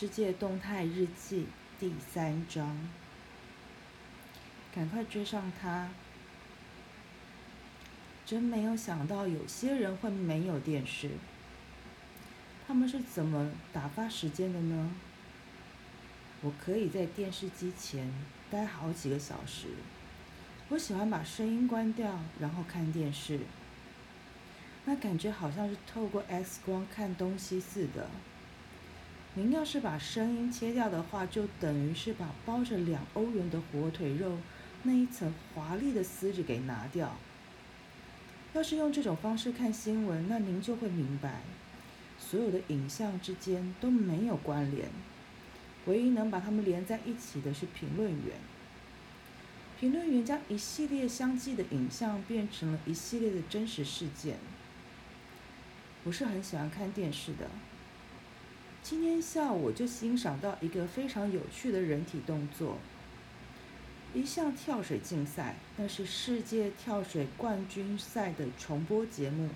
世界动态日记第三章，赶快追上他！真没有想到有些人会没有电视，他们是怎么打发时间的呢？我可以在电视机前待好几个小时。我喜欢把声音关掉，然后看电视。那感觉好像是透过 X 光看东西似的。您要是把声音切掉的话，就等于是把包着两欧元的火腿肉那一层华丽的丝质给拿掉。要是用这种方式看新闻，那您就会明白，所有的影像之间都没有关联，唯一能把它们连在一起的是评论员。评论员将一系列相继的影像变成了一系列的真实事件。不是很喜欢看电视的。今天下午就欣赏到一个非常有趣的人体动作，一项跳水竞赛，那是世界跳水冠军赛的重播节目，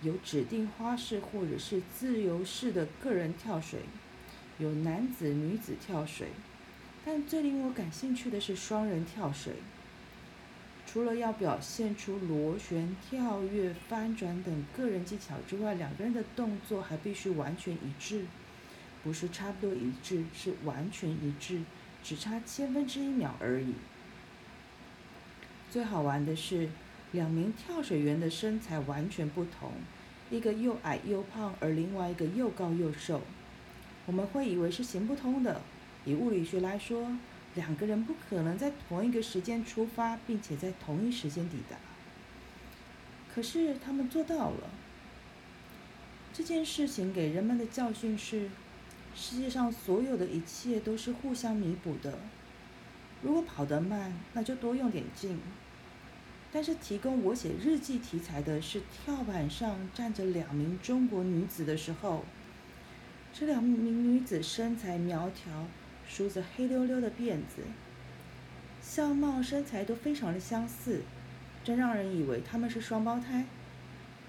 有指定花式或者是自由式的个人跳水，有男子、女子跳水，但最令我感兴趣的是双人跳水。除了要表现出螺旋、跳跃、翻转等个人技巧之外，两个人的动作还必须完全一致，不是差不多一致，是完全一致，只差千分之一秒而已。最好玩的是，两名跳水员的身材完全不同，一个又矮又胖，而另外一个又高又瘦。我们会以为是行不通的，以物理学来说。两个人不可能在同一个时间出发，并且在同一时间抵达。可是他们做到了。这件事情给人们的教训是：世界上所有的一切都是互相弥补的。如果跑得慢，那就多用点劲。但是提供我写日记题材的是跳板上站着两名中国女子的时候，这两名女子身材苗条。梳着黑溜溜的辫子，相貌身材都非常的相似，真让人以为她们是双胞胎。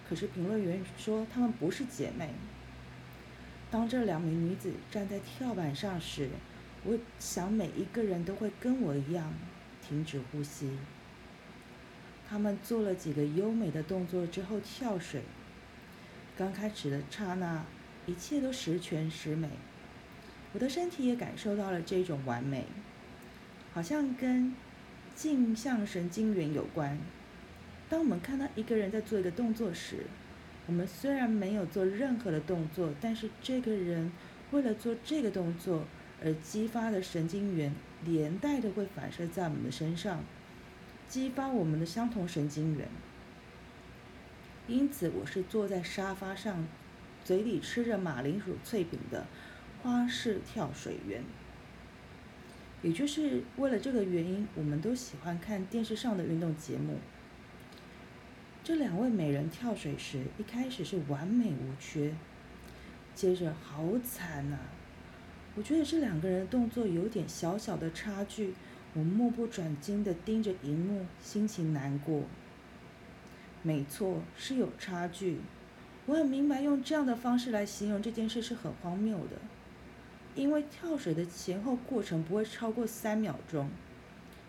可是评论员说她们不是姐妹。当这两名女子站在跳板上时，我想每一个人都会跟我一样停止呼吸。他们做了几个优美的动作之后跳水，刚开始的刹那，一切都十全十美。我的身体也感受到了这种完美，好像跟镜像神经元有关。当我们看到一个人在做一个动作时，我们虽然没有做任何的动作，但是这个人为了做这个动作而激发的神经元，连带的会反射在我们的身上，激发我们的相同神经元。因此，我是坐在沙发上，嘴里吃着马铃薯脆饼的。花式跳水员，也就是为了这个原因，我们都喜欢看电视上的运动节目。这两位美人跳水时，一开始是完美无缺，接着好惨呐！我觉得这两个人的动作有点小小的差距，我目不转睛地盯着荧幕，心情难过。没错，是有差距。我很明白，用这样的方式来形容这件事是很荒谬的。因为跳水的前后过程不会超过三秒钟，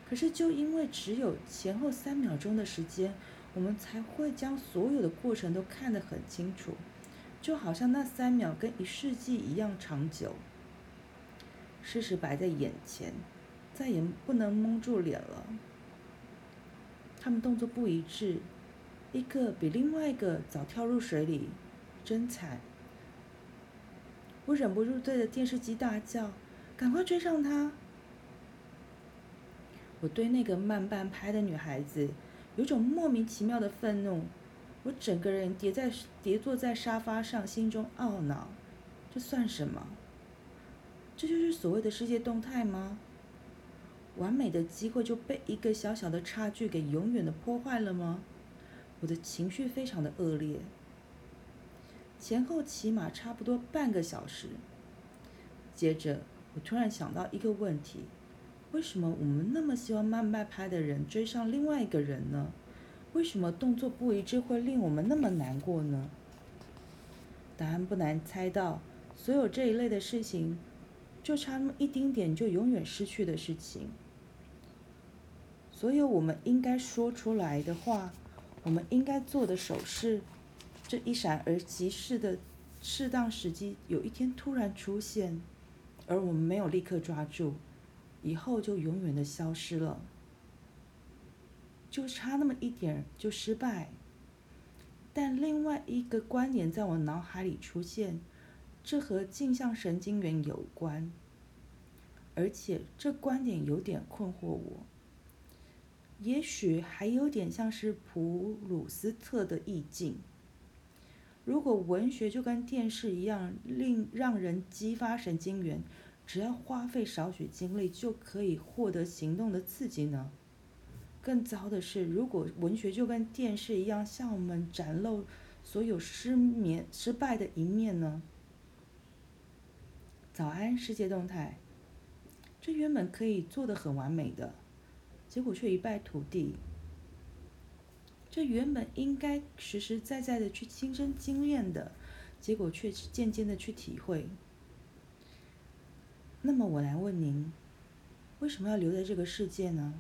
可是就因为只有前后三秒钟的时间，我们才会将所有的过程都看得很清楚，就好像那三秒跟一世纪一样长久。事实摆在眼前，再也不能蒙住脸了。他们动作不一致，一个比另外一个早跳入水里，真惨。我忍不住对着电视机大叫：“赶快追上他！”我对那个慢半拍的女孩子有种莫名其妙的愤怒，我整个人跌在跌坐在沙发上，心中懊恼：这算什么？这就是所谓的世界动态吗？完美的机会就被一个小小的差距给永远的破坏了吗？我的情绪非常的恶劣。前后起码差不多半个小时。接着，我突然想到一个问题：为什么我们那么希望慢半拍的人追上另外一个人呢？为什么动作不一致会令我们那么难过呢？答案不难猜到，所有这一类的事情，就差那么一丁点就永远失去的事情。所有我们应该说出来的话，我们应该做的手势，这一闪而即逝的适当时机，有一天突然出现，而我们没有立刻抓住，以后就永远的消失了。就差那么一点就失败。但另外一个观点在我脑海里出现，这和镜像神经元有关，而且这观点有点困惑我。也许还有点像是普鲁斯特的意境。如果文学就跟电视一样，令让人激发神经元，只要花费少许精力就可以获得行动的刺激呢？更糟的是，如果文学就跟电视一样，向我们展露所有失眠、失败的一面呢？早安，世界动态。这原本可以做的很完美的。结果却一败涂地。这原本应该实实在在的去亲身经验的，结果却渐渐的去体会。那么我来问您，为什么要留在这个世界呢？